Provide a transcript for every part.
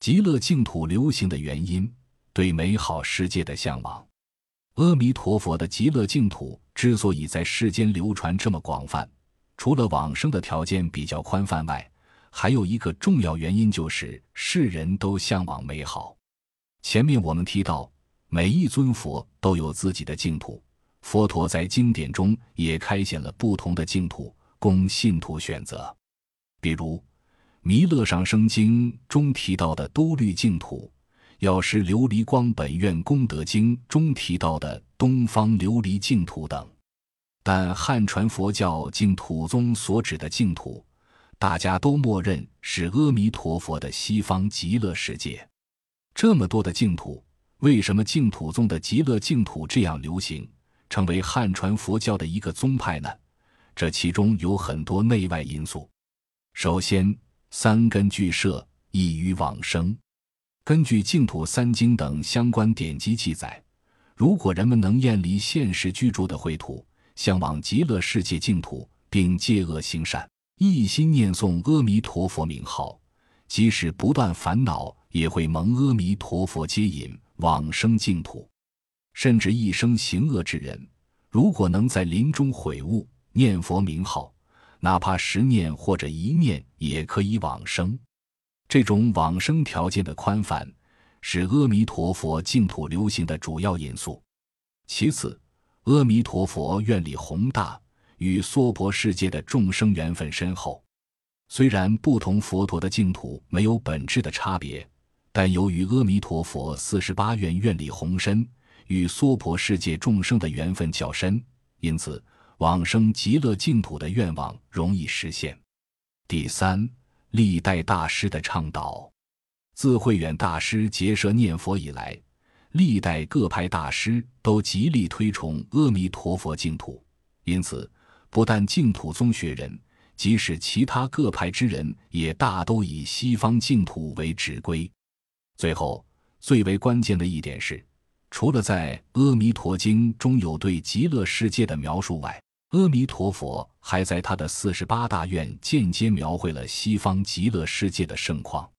极乐净土流行的原因，对美好世界的向往。阿弥陀佛的极乐净土之所以在世间流传这么广泛，除了往生的条件比较宽泛外，还有一个重要原因就是世人都向往美好。前面我们提到，每一尊佛都有自己的净土，佛陀在经典中也开显了不同的净土供信徒选择，比如《弥勒上生经》中提到的都律净土。药师琉璃光本愿功德经中提到的东方琉璃净土等，但汉传佛教净土宗所指的净土，大家都默认是阿弥陀佛的西方极乐世界。这么多的净土，为什么净土宗的极乐净土这样流行，成为汉传佛教的一个宗派呢？这其中有很多内外因素。首先，三根具摄，易于往生。根据净土三经等相关典籍记载，如果人们能厌离现实居住的秽土，向往极乐世界净土，并戒恶行善，一心念诵阿弥陀佛名号，即使不断烦恼，也会蒙阿弥陀佛接引往生净土。甚至一生行恶之人，如果能在临终悔悟，念佛名号，哪怕十念或者一念，也可以往生。这种往生条件的宽泛，是阿弥陀佛净土流行的主要因素。其次，阿弥陀佛愿力宏大，与娑婆世界的众生缘分深厚。虽然不同佛陀的净土没有本质的差别，但由于阿弥陀佛四十八愿愿力宏深，与娑婆世界众生的缘分较深，因此往生极乐净土的愿望容易实现。第三。历代大师的倡导，自慧远大师结社念佛以来，历代各派大师都极力推崇阿弥陀佛净土。因此，不但净土宗学人，即使其他各派之人，也大都以西方净土为指归。最后，最为关键的一点是，除了在《阿弥陀经》中有对极乐世界的描述外，阿弥陀佛还在他的四十八大愿间接描绘了西方极乐世界的盛况，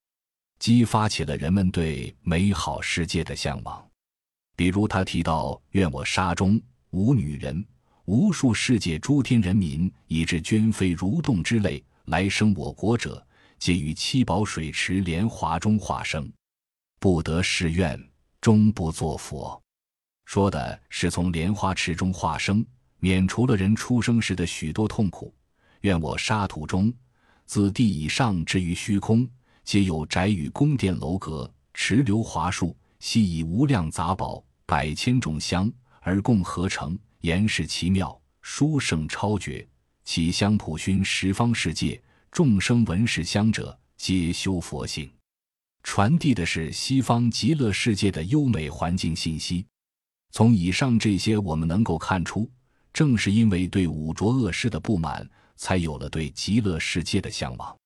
激发起了人们对美好世界的向往。比如，他提到：“愿我沙中无女人，无数世界诸天人民，以至捐非蠕动之类，来生我国者，皆于七宝水池莲华中化生，不得誓愿，终不作佛。”说的是从莲花池中化生。免除了人出生时的许多痛苦。愿我沙土中，自地以上至于虚空，皆有宅宇、宫殿、楼阁、池流、华树，悉以无量杂宝、百千种香而共合成，言是奇妙、殊胜、超绝。其香普熏十方世界，众生闻是香者，皆修佛性，传递的是西方极乐世界的优美环境信息。从以上这些，我们能够看出。正是因为对五浊恶世的不满，才有了对极乐世界的向往。